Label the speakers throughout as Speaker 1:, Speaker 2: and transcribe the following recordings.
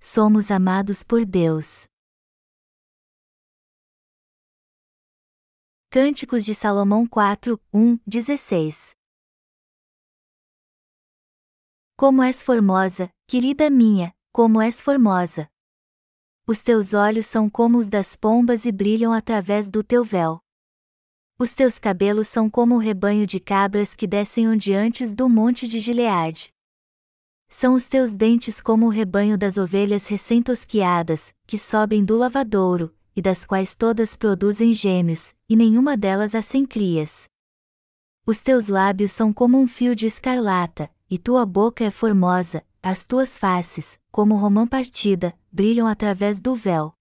Speaker 1: somos amados por Deus. Cânticos de Salomão 4, 1, 16 Como és formosa, querida minha, como és formosa! Os teus olhos são como os das pombas e brilham através do teu véu. Os teus cabelos são como o rebanho de cabras que descem ondeantes do monte de Gileade. São os teus dentes como o rebanho das ovelhas recém-tosquiadas, que sobem do lavadouro, e das quais todas produzem gêmeos, e nenhuma delas há sem crias. Os teus lábios são como um fio de escarlata, e tua boca é formosa, as tuas faces, como romã partida, brilham através do véu.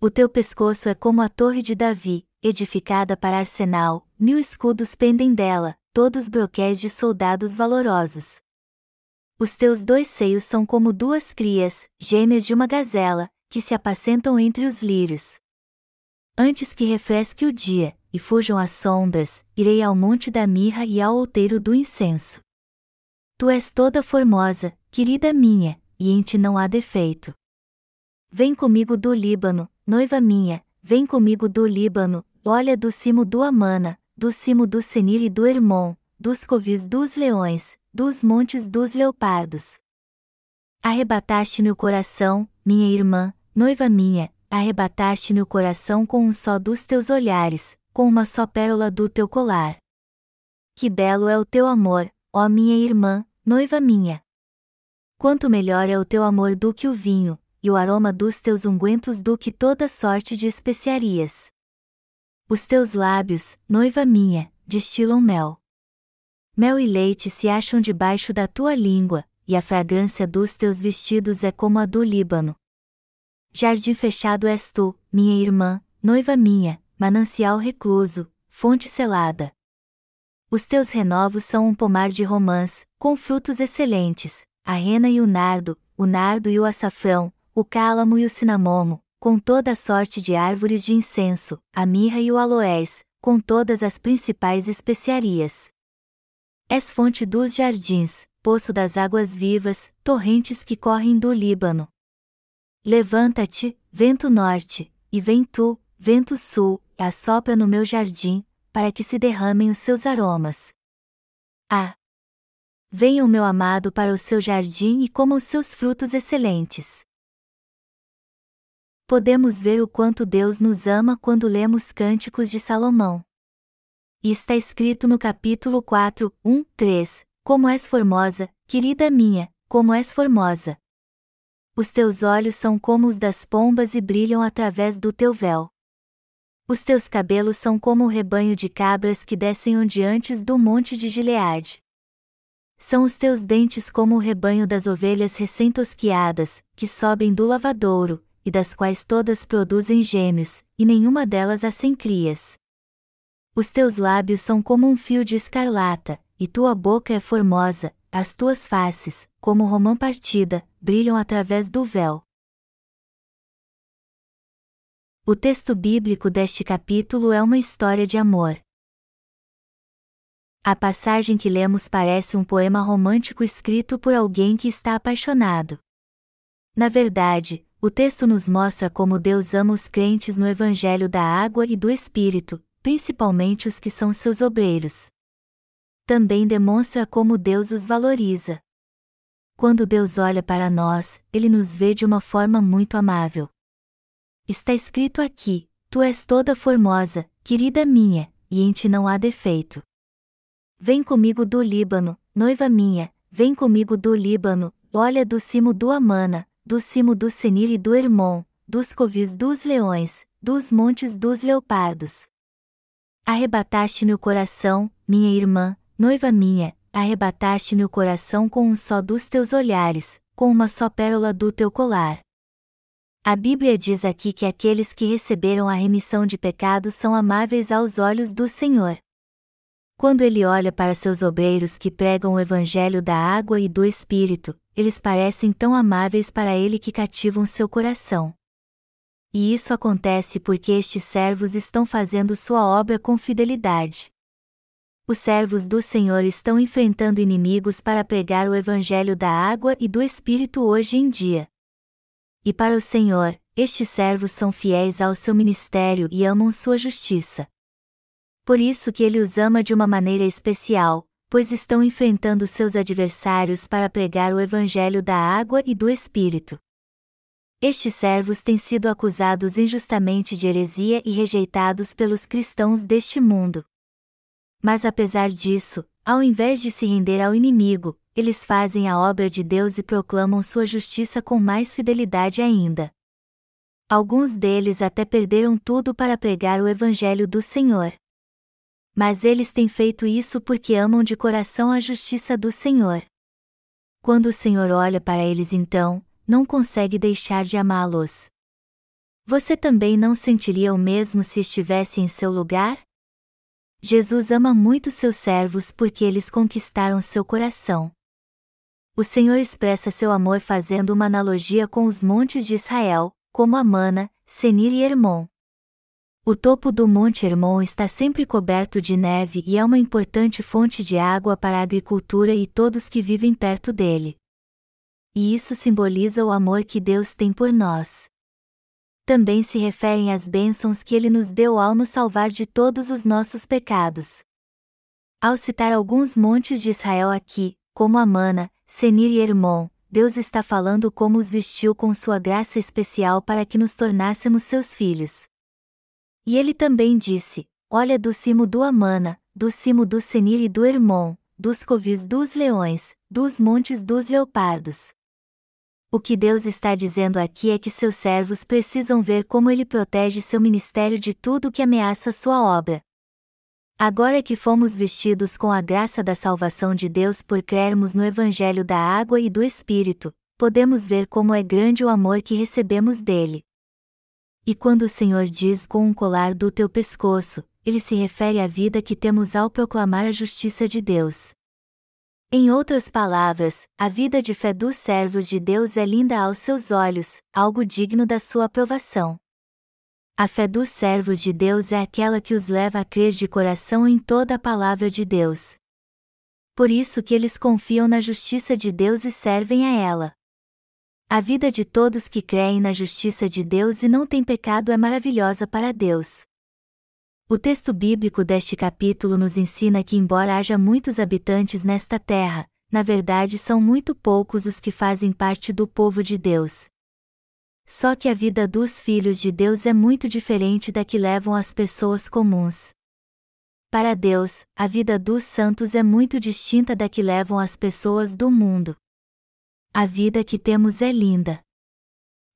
Speaker 1: O teu pescoço é como a torre de Davi, edificada para arsenal, mil escudos pendem dela, todos broquéis de soldados valorosos. Os teus dois seios são como duas crias, gêmeas de uma gazela, que se apacentam entre os lírios. Antes que refresque o dia, e fujam as sombras, irei ao monte da mirra e ao outeiro do incenso. Tu és toda formosa, querida minha, e em ti não há defeito. Vem comigo do Líbano, noiva minha, vem comigo do Líbano, olha do cimo do Amana, do cimo do Senir e do Hermon, dos covis dos leões, dos montes dos leopardos. Arrebataste-me o coração, minha irmã, noiva minha, arrebataste-me o coração com um só dos teus olhares, com uma só pérola do teu colar. Que belo é o teu amor, ó minha irmã, noiva minha! Quanto melhor é o teu amor do que o vinho, e o aroma dos teus ungüentos do que toda sorte de especiarias. Os teus lábios, noiva minha, destilam mel. Mel e leite se acham debaixo da tua língua, e a fragrância dos teus vestidos é como a do Líbano. Jardim fechado és tu, minha irmã, noiva minha, manancial recluso, fonte selada. Os teus renovos são um pomar de romãs, com frutos excelentes, a rena e o nardo, o nardo e o açafrão, o cálamo e o cinamomo, com toda a sorte de árvores de incenso, a mirra e o aloés, com todas as principais especiarias. És fonte dos jardins, poço das águas vivas, torrentes que correm do Líbano. Levanta-te, vento norte, e vem tu, vento sul, e assopra no meu jardim, para que se derramem os seus aromas. Ah! Venha o meu amado para o seu jardim e coma os seus frutos excelentes podemos ver o quanto Deus nos ama quando lemos Cânticos de Salomão. E está escrito no capítulo 4, 1, 3: Como és formosa, querida minha, como és formosa. Os teus olhos são como os das pombas e brilham através do teu véu. Os teus cabelos são como o rebanho de cabras que descem ondeantes do monte de Gileade. São os teus dentes como o rebanho das ovelhas recém-tosquiadas, que sobem do lavadouro, e das quais todas produzem gêmeos, e nenhuma delas há sem crias. Os teus lábios são como um fio de escarlata, e tua boca é formosa, as tuas faces, como romã partida, brilham através do véu. O texto bíblico deste capítulo é uma história de amor. A passagem que lemos parece um poema romântico escrito por alguém que está apaixonado. Na verdade, o texto nos mostra como Deus ama os crentes no Evangelho da Água e do Espírito, principalmente os que são seus obreiros. Também demonstra como Deus os valoriza. Quando Deus olha para nós, ele nos vê de uma forma muito amável. Está escrito aqui: Tu és toda formosa, querida minha, e em ti não há defeito. Vem comigo do Líbano, noiva minha, vem comigo do Líbano, olha do cimo do Amana, do cimo do Senir e do Hermon, dos covis dos leões, dos montes dos leopardos. Arrebataste-me o coração, minha irmã, noiva minha, arrebataste-me o coração com um só dos teus olhares, com uma só pérola do teu colar. A Bíblia diz aqui que aqueles que receberam a remissão de pecados são amáveis aos olhos do Senhor. Quando ele olha para seus obreiros que pregam o evangelho da água e do Espírito, eles parecem tão amáveis para ele que cativam seu coração. E isso acontece porque estes servos estão fazendo sua obra com fidelidade. Os servos do Senhor estão enfrentando inimigos para pregar o Evangelho da água e do Espírito hoje em dia. E para o Senhor, estes servos são fiéis ao seu ministério e amam sua justiça. Por isso que ele os ama de uma maneira especial, pois estão enfrentando seus adversários para pregar o evangelho da água e do Espírito. Estes servos têm sido acusados injustamente de heresia e rejeitados pelos cristãos deste mundo. Mas apesar disso, ao invés de se render ao inimigo, eles fazem a obra de Deus e proclamam sua justiça com mais fidelidade ainda. Alguns deles até perderam tudo para pregar o Evangelho do Senhor. Mas eles têm feito isso porque amam de coração a justiça do Senhor. Quando o Senhor olha para eles então, não consegue deixar de amá-los. Você também não sentiria o mesmo se estivesse em seu lugar? Jesus ama muito seus servos porque eles conquistaram seu coração. O Senhor expressa seu amor fazendo uma analogia com os montes de Israel, como Amana, Senir e Hermon. O topo do Monte Hermon está sempre coberto de neve e é uma importante fonte de água para a agricultura e todos que vivem perto dele e isso simboliza o amor que Deus tem por nós. Também se referem às bênçãos que Ele nos deu ao nos salvar de todos os nossos pecados. Ao citar alguns montes de Israel aqui, como Amana, Senir e Hermon, Deus está falando como os vestiu com sua graça especial para que nos tornássemos seus filhos. E ele também disse: Olha do cimo do Amana, do cimo do Senir e do Hermon, dos covis dos leões, dos montes dos leopardos. O que Deus está dizendo aqui é que seus servos precisam ver como ele protege seu ministério de tudo que ameaça sua obra. Agora que fomos vestidos com a graça da salvação de Deus por crermos no Evangelho da Água e do Espírito, podemos ver como é grande o amor que recebemos dele. E quando o Senhor diz com um colar do teu pescoço, ele se refere à vida que temos ao proclamar a justiça de Deus. Em outras palavras, a vida de fé dos servos de Deus é linda aos seus olhos, algo digno da sua aprovação. A fé dos servos de Deus é aquela que os leva a crer de coração em toda a palavra de Deus. Por isso que eles confiam na justiça de Deus e servem a ela. A vida de todos que creem na justiça de Deus e não têm pecado é maravilhosa para Deus. O texto bíblico deste capítulo nos ensina que, embora haja muitos habitantes nesta terra, na verdade são muito poucos os que fazem parte do povo de Deus. Só que a vida dos filhos de Deus é muito diferente da que levam as pessoas comuns. Para Deus, a vida dos santos é muito distinta da que levam as pessoas do mundo. A vida que temos é linda.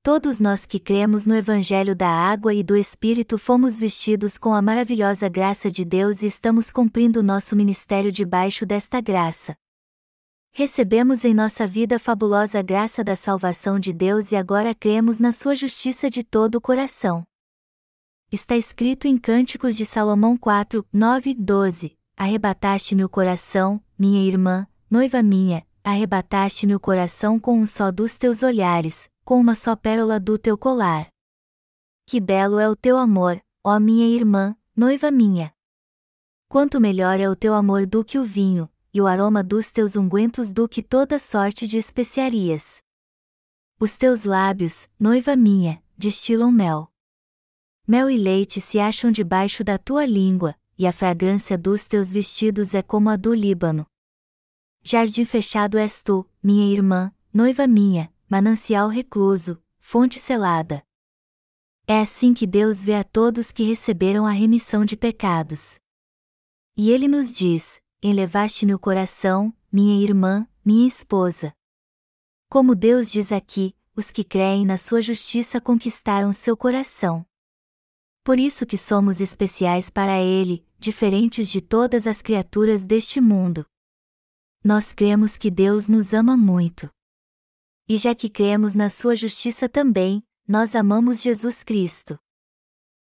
Speaker 1: Todos nós que cremos no Evangelho da Água e do Espírito fomos vestidos com a maravilhosa graça de Deus e estamos cumprindo nosso ministério debaixo desta graça. Recebemos em nossa vida a fabulosa graça da salvação de Deus e agora cremos na sua justiça de todo o coração. Está escrito em Cânticos de Salomão 4, 9, 12: Arrebataste-me o coração, minha irmã, noiva minha, arrebataste-me o coração com um só dos teus olhares, com uma só pérola do teu colar. Que belo é o teu amor, ó minha irmã, noiva minha! Quanto melhor é o teu amor do que o vinho, e o aroma dos teus ungüentos do que toda sorte de especiarias. Os teus lábios, noiva minha, destilam mel. Mel e leite se acham debaixo da tua língua, e a fragrância dos teus vestidos é como a do Líbano. Jardim fechado és tu, minha irmã, noiva minha, manancial recluso, fonte selada. É assim que Deus vê a todos que receberam a remissão de pecados. E ele nos diz: Elevaste-me o coração, minha irmã, minha esposa. Como Deus diz aqui, os que creem na sua justiça conquistaram seu coração. Por isso que somos especiais para Ele, diferentes de todas as criaturas deste mundo. Nós cremos que Deus nos ama muito. E já que cremos na sua justiça também, nós amamos Jesus Cristo.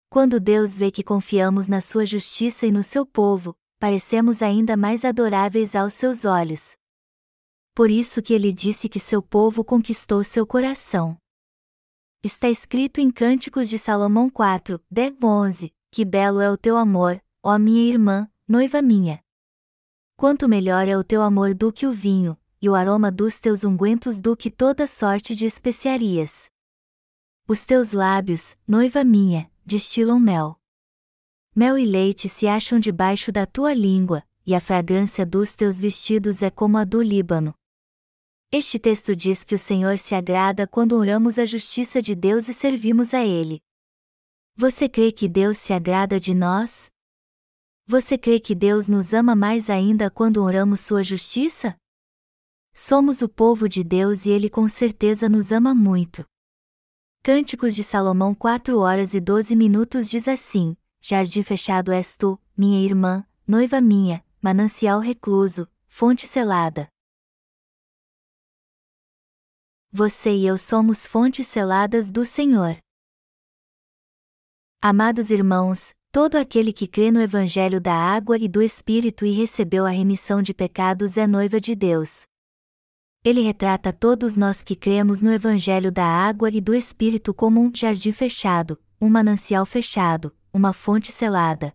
Speaker 1: Quando Deus vê que confiamos na sua justiça e no seu povo, parecemos ainda mais adoráveis aos seus olhos. Por isso que ele disse que seu povo conquistou seu coração. Está escrito em Cânticos de Salomão 4, 10, 11, Que belo é o teu amor, ó minha irmã, noiva minha. Quanto melhor é o teu amor do que o vinho, e o aroma dos teus ungüentos do que toda sorte de especiarias. Os teus lábios, noiva minha, destilam mel. Mel e leite se acham debaixo da tua língua, e a fragrância dos teus vestidos é como a do Líbano. Este texto diz que o Senhor se agrada quando oramos a justiça de Deus e servimos a Ele. Você crê que Deus se agrada de nós? Você crê que Deus nos ama mais ainda quando oramos Sua justiça? Somos o povo de Deus e Ele com certeza nos ama muito. Cânticos de Salomão 4 horas e 12 minutos diz assim: Jardim fechado és tu, minha irmã, noiva minha, manancial recluso, fonte selada. Você e eu somos fontes seladas do Senhor. Amados irmãos, todo aquele que crê no Evangelho da água e do Espírito e recebeu a remissão de pecados é noiva de Deus. Ele retrata todos nós que cremos no Evangelho da água e do Espírito como um jardim fechado, um manancial fechado, uma fonte selada.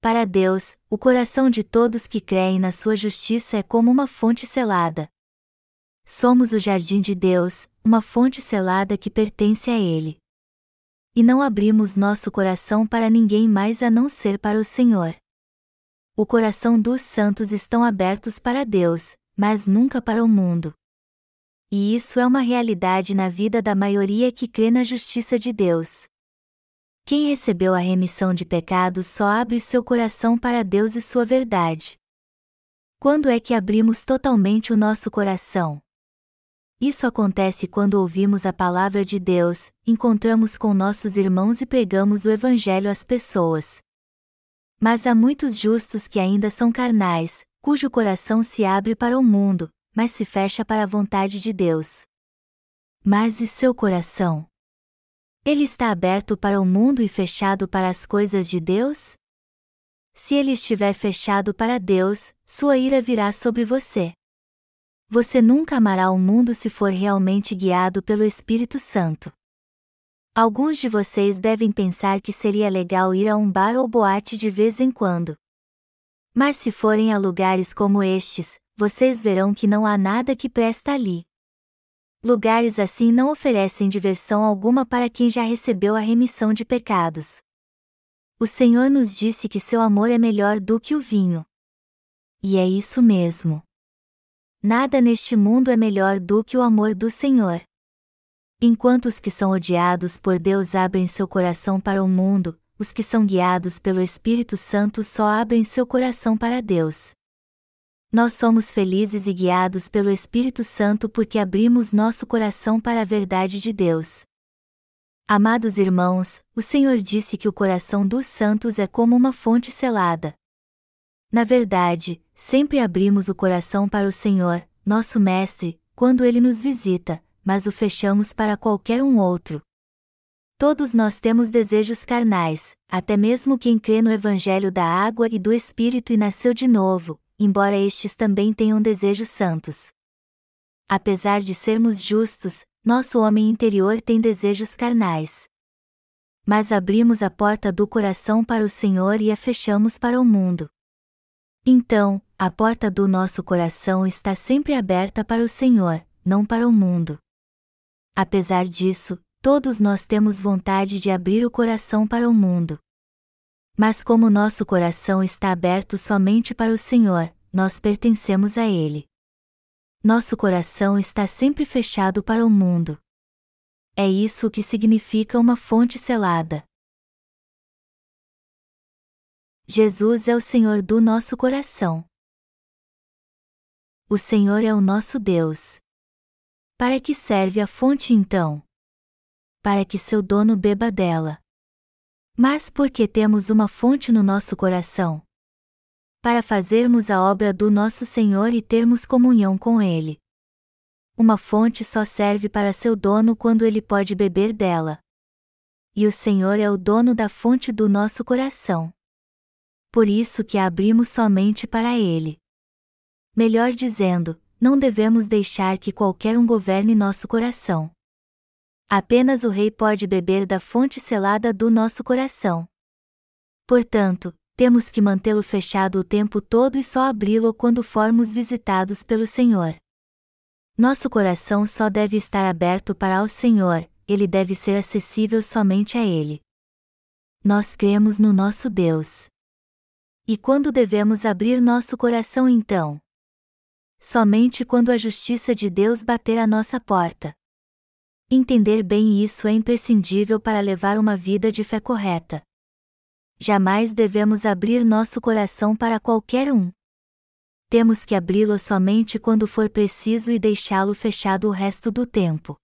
Speaker 1: Para Deus, o coração de todos que creem na sua justiça é como uma fonte selada. Somos o jardim de Deus, uma fonte selada que pertence a Ele. E não abrimos nosso coração para ninguém mais a não ser para o Senhor. O coração dos santos estão abertos para Deus, mas nunca para o mundo. E isso é uma realidade na vida da maioria que crê na justiça de Deus. Quem recebeu a remissão de pecados só abre seu coração para Deus e sua verdade. Quando é que abrimos totalmente o nosso coração? Isso acontece quando ouvimos a palavra de Deus, encontramos com nossos irmãos e pregamos o Evangelho às pessoas. Mas há muitos justos que ainda são carnais, cujo coração se abre para o mundo, mas se fecha para a vontade de Deus. Mas e seu coração? Ele está aberto para o mundo e fechado para as coisas de Deus? Se ele estiver fechado para Deus, sua ira virá sobre você. Você nunca amará o mundo se for realmente guiado pelo Espírito Santo. Alguns de vocês devem pensar que seria legal ir a um bar ou boate de vez em quando. Mas se forem a lugares como estes, vocês verão que não há nada que presta ali. Lugares assim não oferecem diversão alguma para quem já recebeu a remissão de pecados. O Senhor nos disse que seu amor é melhor do que o vinho. E é isso mesmo. Nada neste mundo é melhor do que o amor do Senhor. Enquanto os que são odiados por Deus abrem seu coração para o mundo, os que são guiados pelo Espírito Santo só abrem seu coração para Deus. Nós somos felizes e guiados pelo Espírito Santo porque abrimos nosso coração para a verdade de Deus. Amados irmãos, o Senhor disse que o coração dos santos é como uma fonte selada. Na verdade, sempre abrimos o coração para o Senhor, nosso Mestre, quando ele nos visita, mas o fechamos para qualquer um outro. Todos nós temos desejos carnais, até mesmo quem crê no Evangelho da água e do Espírito e nasceu de novo, embora estes também tenham desejos santos. Apesar de sermos justos, nosso homem interior tem desejos carnais. Mas abrimos a porta do coração para o Senhor e a fechamos para o mundo. Então, a porta do nosso coração está sempre aberta para o Senhor, não para o mundo. Apesar disso, todos nós temos vontade de abrir o coração para o mundo. Mas como nosso coração está aberto somente para o Senhor, nós pertencemos a Ele. Nosso coração está sempre fechado para o mundo. É isso o que significa uma fonte selada. Jesus é o Senhor do nosso coração. O Senhor é o nosso Deus. Para que serve a fonte então? Para que seu dono beba dela. Mas por que temos uma fonte no nosso coração? Para fazermos a obra do nosso Senhor e termos comunhão com Ele. Uma fonte só serve para seu dono quando ele pode beber dela. E o Senhor é o dono da fonte do nosso coração por isso que a abrimos somente para Ele. Melhor dizendo, não devemos deixar que qualquer um governe nosso coração. Apenas o Rei pode beber da fonte selada do nosso coração. Portanto, temos que mantê-lo fechado o tempo todo e só abri-lo quando formos visitados pelo Senhor. Nosso coração só deve estar aberto para o Senhor, ele deve ser acessível somente a Ele. Nós cremos no nosso Deus. E quando devemos abrir nosso coração então? Somente quando a justiça de Deus bater à nossa porta. Entender bem isso é imprescindível para levar uma vida de fé correta. Jamais devemos abrir nosso coração para qualquer um. Temos que abri-lo somente quando for preciso e deixá-lo fechado o resto do tempo.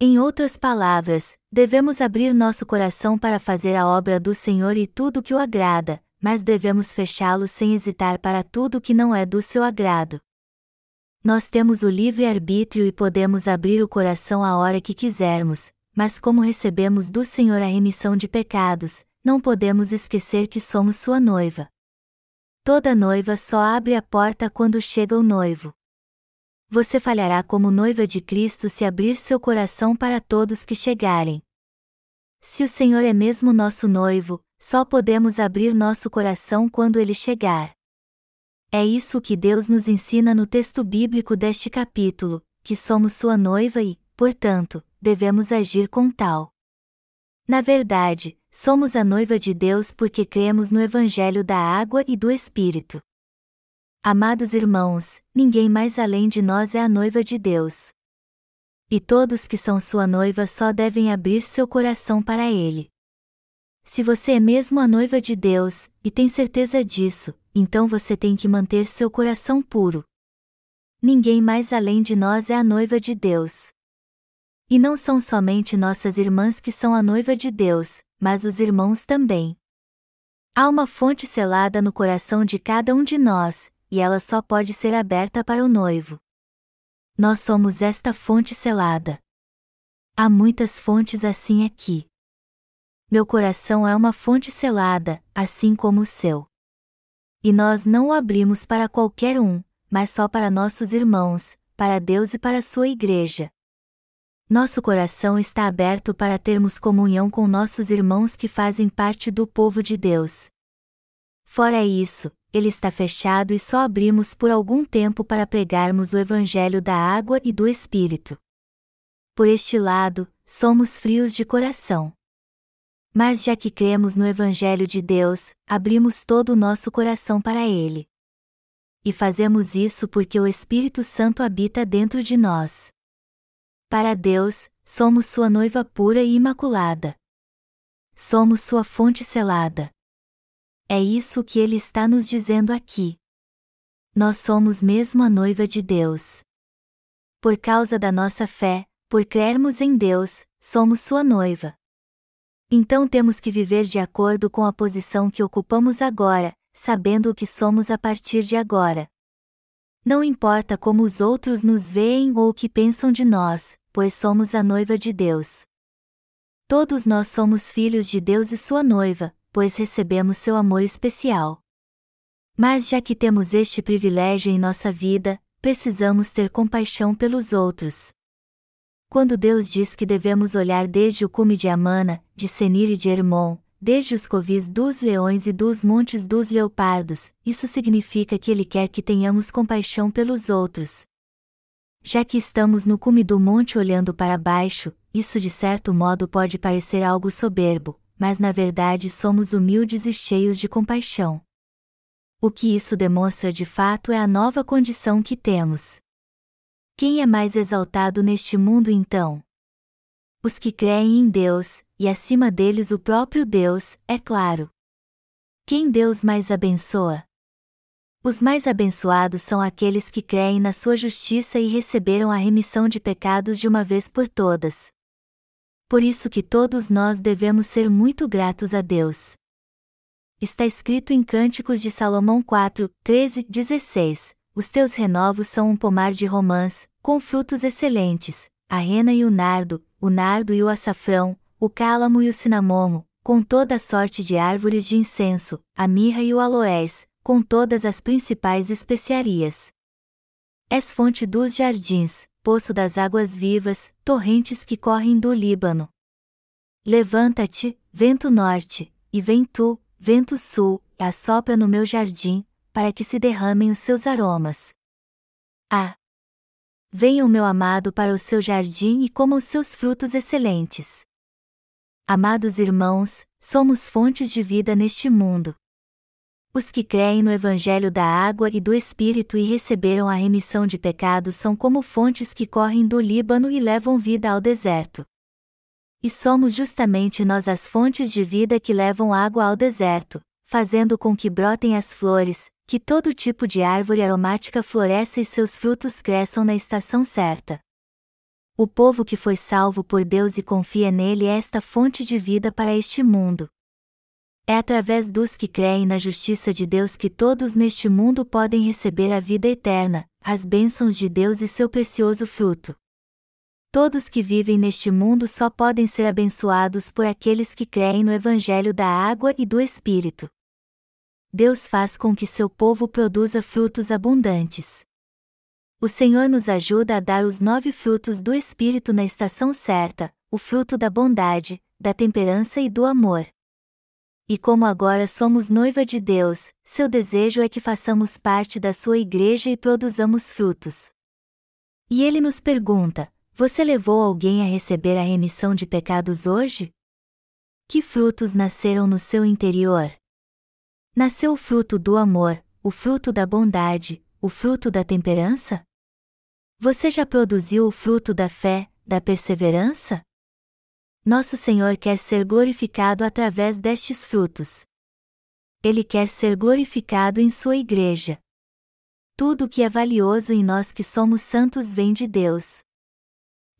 Speaker 1: Em outras palavras, devemos abrir nosso coração para fazer a obra do Senhor e tudo que o agrada, mas devemos fechá-lo sem hesitar para tudo que não é do seu agrado. Nós temos o livre-arbítrio e podemos abrir o coração a hora que quisermos, mas como recebemos do Senhor a remissão de pecados, não podemos esquecer que somos sua noiva. Toda noiva só abre a porta quando chega o noivo. Você falhará como noiva de Cristo se abrir seu coração para todos que chegarem. Se o Senhor é mesmo nosso noivo, só podemos abrir nosso coração quando ele chegar. É isso que Deus nos ensina no texto bíblico deste capítulo, que somos sua noiva e, portanto, devemos agir com tal. Na verdade, somos a noiva de Deus porque cremos no Evangelho da Água e do Espírito. Amados irmãos, ninguém mais além de nós é a noiva de Deus. E todos que são sua noiva só devem abrir seu coração para Ele. Se você é mesmo a noiva de Deus, e tem certeza disso, então você tem que manter seu coração puro. Ninguém mais além de nós é a noiva de Deus. E não são somente nossas irmãs que são a noiva de Deus, mas os irmãos também. Há uma fonte selada no coração de cada um de nós, e ela só pode ser aberta para o noivo. Nós somos esta fonte selada. Há muitas fontes assim aqui. Meu coração é uma fonte selada, assim como o seu. E nós não o abrimos para qualquer um, mas só para nossos irmãos, para Deus e para sua igreja, nosso coração está aberto para termos comunhão com nossos irmãos que fazem parte do povo de Deus. Fora isso, ele está fechado e só abrimos por algum tempo para pregarmos o Evangelho da água e do Espírito. Por este lado, somos frios de coração. Mas já que cremos no Evangelho de Deus, abrimos todo o nosso coração para ele. E fazemos isso porque o Espírito Santo habita dentro de nós. Para Deus, somos sua noiva pura e imaculada. Somos sua fonte selada. É isso que ele está nos dizendo aqui. Nós somos mesmo a noiva de Deus. Por causa da nossa fé, por crermos em Deus, somos sua noiva. Então temos que viver de acordo com a posição que ocupamos agora, sabendo o que somos a partir de agora. Não importa como os outros nos veem ou o que pensam de nós, pois somos a noiva de Deus. Todos nós somos filhos de Deus e sua noiva, pois recebemos seu amor especial. Mas já que temos este privilégio em nossa vida, precisamos ter compaixão pelos outros. Quando Deus diz que devemos olhar desde o cume de Amana, de Senir e de Hermon, desde os covis dos leões e dos montes dos leopardos, isso significa que Ele quer que tenhamos compaixão pelos outros, já que estamos no cume do monte olhando para baixo, isso de certo modo pode parecer algo soberbo, mas na verdade somos humildes e cheios de compaixão. O que isso demonstra de fato é a nova condição que temos. Quem é mais exaltado neste mundo então? Os que creem em Deus, e acima deles o próprio Deus, é claro. Quem Deus mais abençoa? Os mais abençoados são aqueles que creem na sua justiça e receberam a remissão de pecados de uma vez por todas. Por isso que todos nós devemos ser muito gratos a Deus. Está escrito em Cânticos de Salomão 4, 13, 16: Os teus renovos são um pomar de romãs, com frutos excelentes, a rena e o nardo, o nardo e o açafrão, o cálamo e o cinamomo, com toda a sorte de árvores de incenso, a mirra e o aloés, com todas as principais especiarias. És fonte dos jardins, poço das águas vivas, torrentes que correm do Líbano. Levanta-te, vento norte, e vem tu, vento sul, assopra no meu jardim, para que se derramem os seus aromas. Ah! venha o meu amado para o seu jardim e coma os seus frutos excelentes. Amados irmãos, somos fontes de vida neste mundo. Os que creem no Evangelho da água e do Espírito e receberam a remissão de pecados são como fontes que correm do Líbano e levam vida ao deserto. E somos justamente nós as fontes de vida que levam água ao deserto, fazendo com que brotem as flores, que todo tipo de árvore aromática floresça e seus frutos cresçam na estação certa. O povo que foi salvo por Deus e confia nele é esta fonte de vida para este mundo. É através dos que creem na justiça de Deus que todos neste mundo podem receber a vida eterna, as bênçãos de Deus e seu precioso fruto. Todos que vivem neste mundo só podem ser abençoados por aqueles que creem no Evangelho da água e do Espírito. Deus faz com que seu povo produza frutos abundantes. O Senhor nos ajuda a dar os nove frutos do Espírito na estação certa, o fruto da bondade, da temperança e do amor. E como agora somos noiva de Deus, seu desejo é que façamos parte da sua igreja e produzamos frutos. E ele nos pergunta: Você levou alguém a receber a remissão de pecados hoje? Que frutos nasceram no seu interior? Nasceu o fruto do amor, o fruto da bondade, o fruto da temperança? Você já produziu o fruto da fé, da perseverança? Nosso Senhor quer ser glorificado através destes frutos. Ele quer ser glorificado em Sua Igreja. Tudo o que é valioso em nós que somos santos vem de Deus.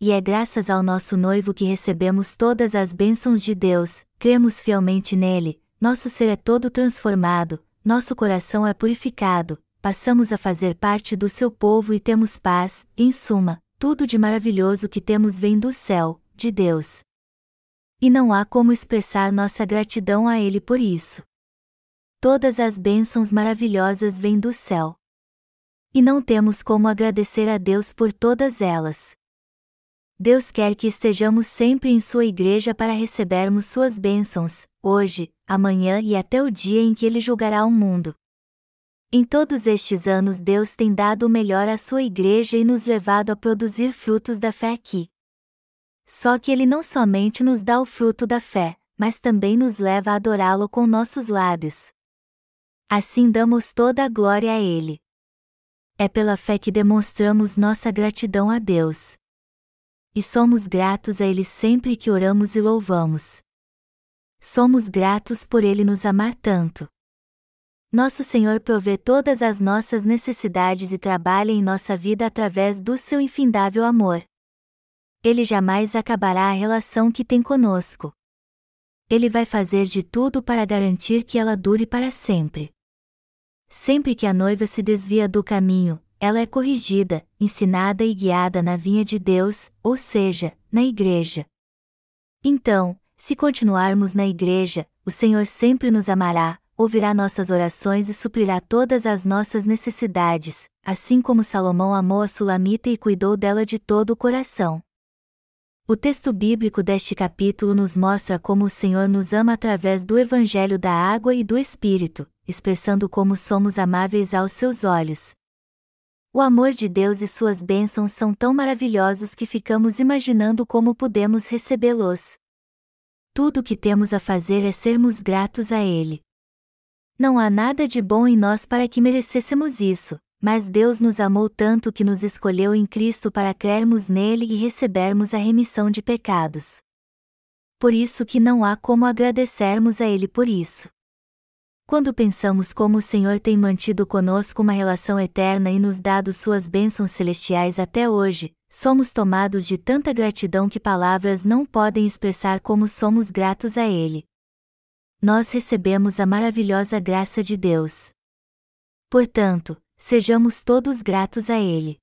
Speaker 1: E é graças ao nosso noivo que recebemos todas as bênçãos de Deus, cremos fielmente nele, nosso ser é todo transformado, nosso coração é purificado, passamos a fazer parte do seu povo e temos paz, em suma, tudo de maravilhoso que temos vem do céu, de Deus e não há como expressar nossa gratidão a Ele por isso. Todas as bênçãos maravilhosas vêm do céu. E não temos como agradecer a Deus por todas elas. Deus quer que estejamos sempre em Sua igreja para recebermos Suas bênçãos, hoje, amanhã e até o dia em que Ele julgará o mundo. Em todos estes anos Deus tem dado o melhor à Sua igreja e nos levado a produzir frutos da fé aqui. Só que ele não somente nos dá o fruto da fé, mas também nos leva a adorá-lo com nossos lábios. Assim damos toda a glória a ele. É pela fé que demonstramos nossa gratidão a Deus. E somos gratos a Ele sempre que oramos e louvamos. Somos gratos por Ele nos amar tanto. Nosso Senhor provê todas as nossas necessidades e trabalha em nossa vida através do seu infindável amor ele jamais acabará a relação que tem conosco. Ele vai fazer de tudo para garantir que ela dure para sempre. Sempre que a noiva se desvia do caminho, ela é corrigida, ensinada e guiada na vinha de Deus, ou seja, na igreja. Então, se continuarmos na igreja, o Senhor sempre nos amará, ouvirá nossas orações e suprirá todas as nossas necessidades, assim como Salomão amou a Sulamita e cuidou dela de todo o coração. O texto bíblico deste capítulo nos mostra como o Senhor nos ama através do Evangelho da água e do Espírito, expressando como somos amáveis aos seus olhos. O amor de Deus e suas bênçãos são tão maravilhosos que ficamos imaginando como podemos recebê-los. Tudo o que temos a fazer é sermos gratos a Ele. Não há nada de bom em nós para que merecêssemos isso, mas Deus nos amou tanto que nos escolheu em Cristo para crermos nele e recebermos a remissão de pecados. Por isso que não há como agradecermos a Ele por isso. Quando pensamos como o Senhor tem mantido conosco uma relação eterna e nos dado suas bênçãos celestiais até hoje, somos tomados de tanta gratidão que palavras não podem expressar como somos gratos a Ele. Nós recebemos a maravilhosa graça de Deus. Portanto, sejamos todos gratos a Ele.